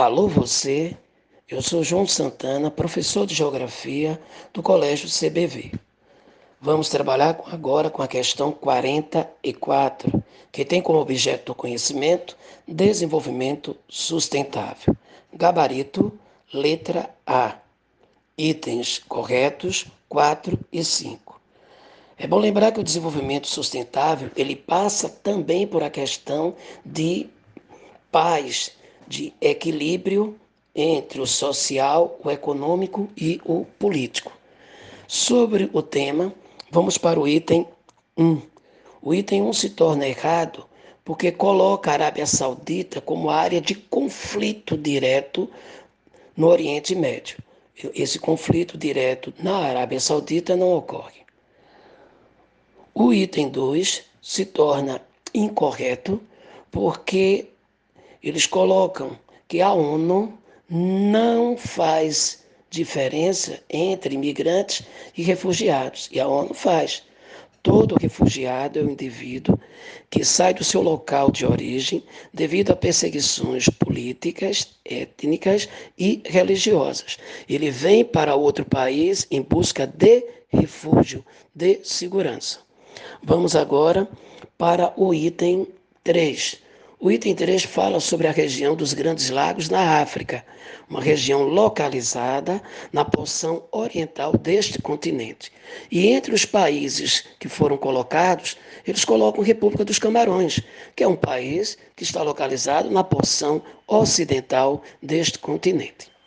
Alô você, eu sou João Santana, professor de Geografia do Colégio CBV. Vamos trabalhar agora com a questão 44, que tem como objeto do conhecimento desenvolvimento sustentável. Gabarito, letra A. Itens corretos 4 e 5. É bom lembrar que o desenvolvimento sustentável, ele passa também por a questão de paz, de equilíbrio entre o social, o econômico e o político. Sobre o tema, vamos para o item 1. O item 1 se torna errado porque coloca a Arábia Saudita como área de conflito direto no Oriente Médio. Esse conflito direto na Arábia Saudita não ocorre. O item 2 se torna incorreto porque eles colocam que a ONU não faz diferença entre imigrantes e refugiados, e a ONU faz. Todo refugiado é um indivíduo que sai do seu local de origem devido a perseguições políticas, étnicas e religiosas. Ele vem para outro país em busca de refúgio, de segurança. Vamos agora para o item 3 o item 3 fala sobre a região dos Grandes Lagos na África, uma região localizada na porção oriental deste continente. E entre os países que foram colocados, eles colocam República dos Camarões, que é um país que está localizado na porção ocidental deste continente.